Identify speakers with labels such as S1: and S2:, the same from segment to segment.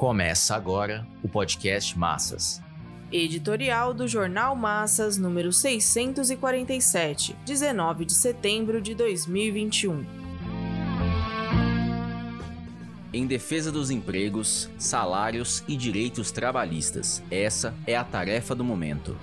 S1: Começa agora o podcast Massas.
S2: Editorial do Jornal Massas, número 647, 19 de setembro de 2021.
S1: Em defesa dos empregos, salários e direitos trabalhistas, essa é a tarefa do momento.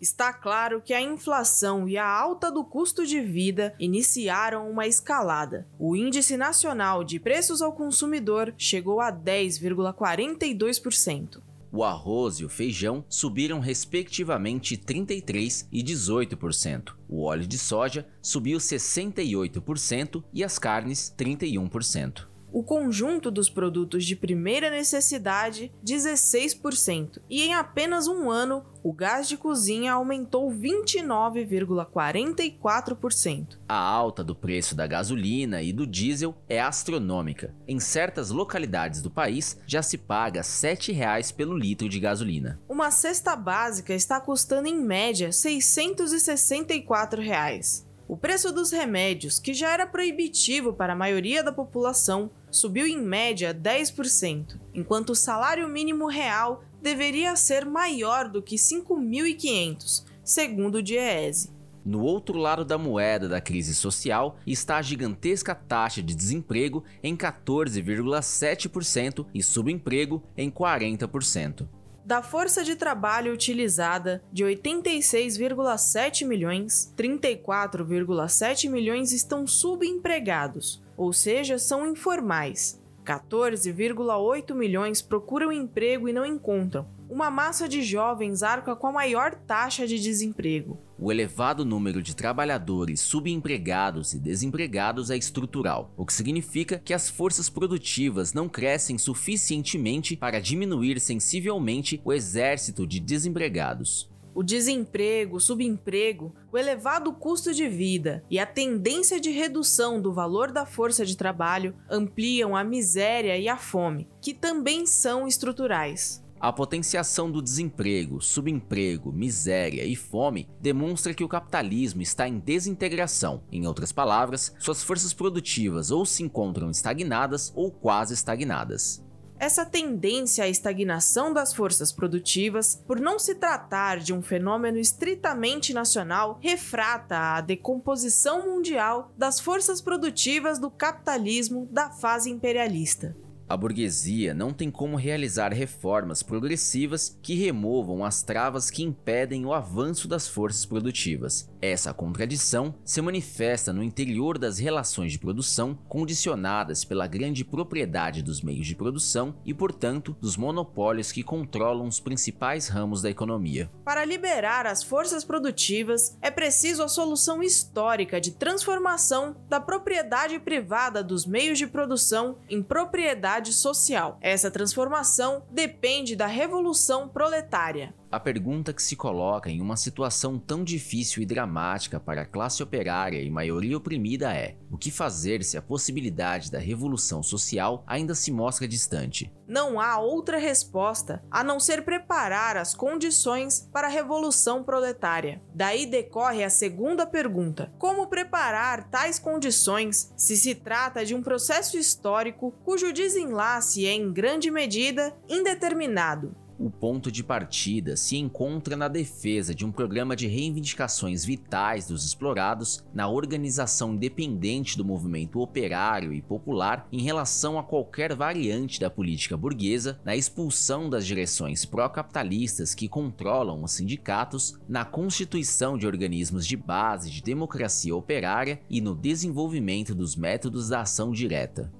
S2: Está claro que a inflação e a alta do custo de vida iniciaram uma escalada. O Índice Nacional de Preços ao Consumidor chegou a 10,42%.
S1: O arroz e o feijão subiram respectivamente 33% e 18%. O óleo de soja subiu 68% e as carnes 31%
S2: o conjunto dos produtos de primeira necessidade 16%, e em apenas um ano o gás de cozinha aumentou 29,44%.
S1: A alta do preço da gasolina e do diesel é astronômica. Em certas localidades do país já se paga R$ 7,00 pelo litro de gasolina.
S2: Uma cesta básica está custando em média 664 reais. O preço dos remédios, que já era proibitivo para a maioria da população, subiu em média 10%, enquanto o salário mínimo real deveria ser maior do que 5.500, segundo o DIEESE.
S1: No outro lado da moeda da crise social está a gigantesca taxa de desemprego em 14,7% e subemprego em 40%
S2: da força de trabalho utilizada de 86,7 milhões, 34,7 milhões estão subempregados, ou seja, são informais. 14,8 milhões procuram emprego e não encontram, uma massa de jovens arca com a maior taxa de desemprego.
S1: O elevado número de trabalhadores subempregados e desempregados é estrutural, o que significa que as forças produtivas não crescem suficientemente para diminuir sensivelmente o exército de desempregados.
S2: O desemprego, o subemprego, o elevado custo de vida e a tendência de redução do valor da força de trabalho ampliam a miséria e a fome, que também são estruturais.
S1: A potenciação do desemprego, subemprego, miséria e fome demonstra que o capitalismo está em desintegração. Em outras palavras, suas forças produtivas ou se encontram estagnadas ou quase estagnadas.
S2: Essa tendência à estagnação das forças produtivas, por não se tratar de um fenômeno estritamente nacional, refrata a decomposição mundial das forças produtivas do capitalismo da fase imperialista.
S1: A burguesia não tem como realizar reformas progressivas que removam as travas que impedem o avanço das forças produtivas. Essa contradição se manifesta no interior das relações de produção condicionadas pela grande propriedade dos meios de produção e, portanto, dos monopólios que controlam os principais ramos da economia.
S2: Para liberar as forças produtivas, é preciso a solução histórica de transformação da propriedade privada dos meios de produção em propriedade social. Essa transformação depende da revolução proletária.
S1: A pergunta que se coloca em uma situação tão difícil e dramática para a classe operária e maioria oprimida é: o que fazer se a possibilidade da revolução social ainda se mostra distante?
S2: Não há outra resposta a não ser preparar as condições para a revolução proletária. Daí decorre a segunda pergunta: como preparar tais condições se se trata de um processo histórico cujo desenlace é em grande medida indeterminado?
S1: O ponto de partida se encontra na defesa de um programa de reivindicações vitais dos explorados, na organização independente do movimento operário e popular em relação a qualquer variante da política burguesa, na expulsão das direções pró-capitalistas que controlam os sindicatos, na constituição de organismos de base de democracia operária e no desenvolvimento dos métodos da ação direta.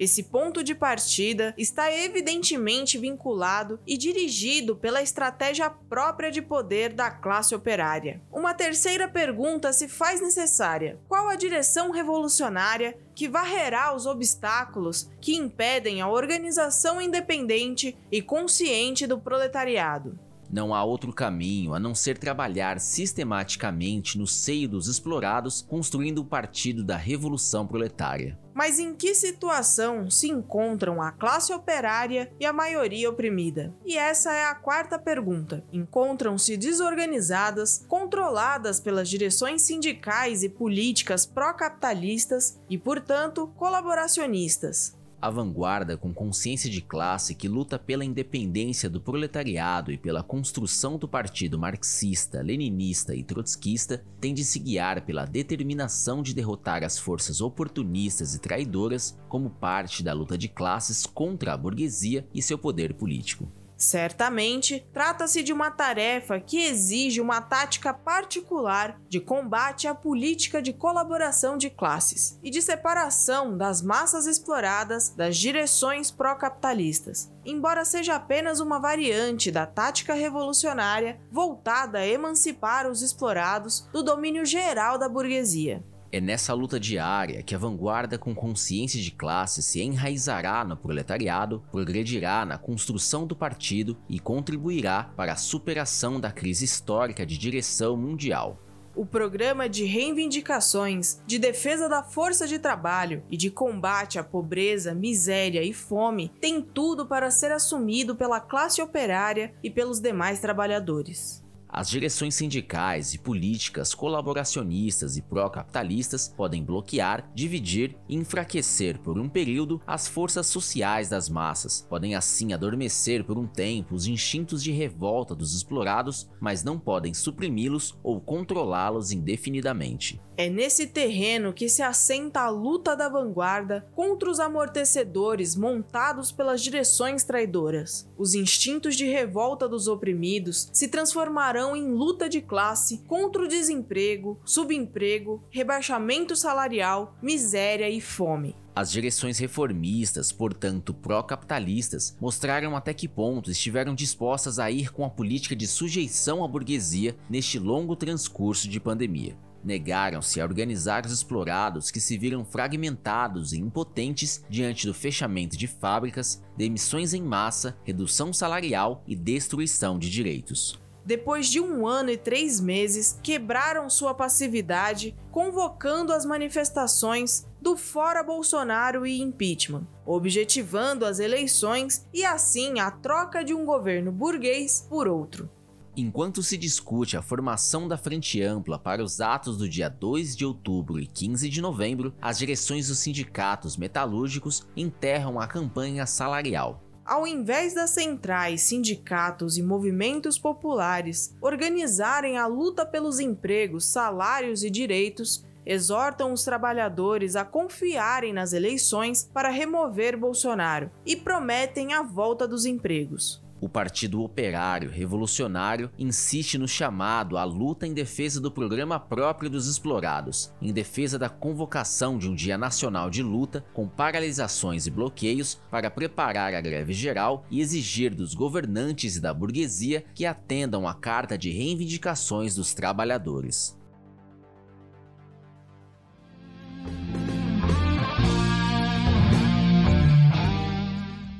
S2: Esse ponto de partida está evidentemente vinculado e dirigido pela estratégia própria de poder da classe operária. Uma terceira pergunta se faz necessária: qual a direção revolucionária que varrerá os obstáculos que impedem a organização independente e consciente do proletariado?
S1: Não há outro caminho a não ser trabalhar sistematicamente no seio dos explorados, construindo o Partido da Revolução Proletária.
S2: Mas em que situação se encontram a classe operária e a maioria oprimida? E essa é a quarta pergunta. Encontram-se desorganizadas, controladas pelas direções sindicais e políticas pró-capitalistas e, portanto, colaboracionistas
S1: a vanguarda com consciência de classe que luta pela independência do proletariado e pela construção do partido marxista, leninista e trotskista tem de se guiar pela determinação de derrotar as forças oportunistas e traidoras como parte da luta de classes contra a burguesia e seu poder político.
S2: Certamente, trata-se de uma tarefa que exige uma tática particular de combate à política de colaboração de classes e de separação das massas exploradas das direções pró-capitalistas, embora seja apenas uma variante da tática revolucionária voltada a emancipar os explorados do domínio geral da burguesia.
S1: É nessa luta diária que a vanguarda com consciência de classe se enraizará no proletariado, progredirá na construção do partido e contribuirá para a superação da crise histórica de direção mundial.
S2: O programa de reivindicações, de defesa da força de trabalho e de combate à pobreza, miséria e fome tem tudo para ser assumido pela classe operária e pelos demais trabalhadores.
S1: As direções sindicais e políticas colaboracionistas e pró-capitalistas podem bloquear, dividir e enfraquecer por um período as forças sociais das massas, podem assim adormecer por um tempo os instintos de revolta dos explorados, mas não podem suprimi-los ou controlá-los indefinidamente.
S2: É nesse terreno que se assenta a luta da vanguarda contra os amortecedores montados pelas direções traidoras. Os instintos de revolta dos oprimidos se transformarão em luta de classe contra o desemprego, subemprego, rebaixamento salarial, miséria e fome.
S1: As direções reformistas, portanto pró-capitalistas, mostraram até que ponto estiveram dispostas a ir com a política de sujeição à burguesia neste longo transcurso de pandemia. Negaram-se a organizar os explorados que se viram fragmentados e impotentes diante do fechamento de fábricas, demissões em massa, redução salarial e destruição de direitos.
S2: Depois de um ano e três meses, quebraram sua passividade, convocando as manifestações do Fora Bolsonaro e impeachment, objetivando as eleições e assim a troca de um governo burguês por outro.
S1: Enquanto se discute a formação da Frente Ampla para os atos do dia 2 de outubro e 15 de novembro, as direções dos sindicatos metalúrgicos enterram a campanha salarial.
S2: Ao invés das centrais, sindicatos e movimentos populares organizarem a luta pelos empregos, salários e direitos, exortam os trabalhadores a confiarem nas eleições para remover Bolsonaro e prometem a volta dos empregos.
S1: O Partido Operário Revolucionário insiste no chamado à luta em defesa do programa próprio dos explorados, em defesa da convocação de um Dia Nacional de Luta com paralisações e bloqueios para preparar a greve geral e exigir dos governantes e da burguesia que atendam à Carta de Reivindicações dos Trabalhadores.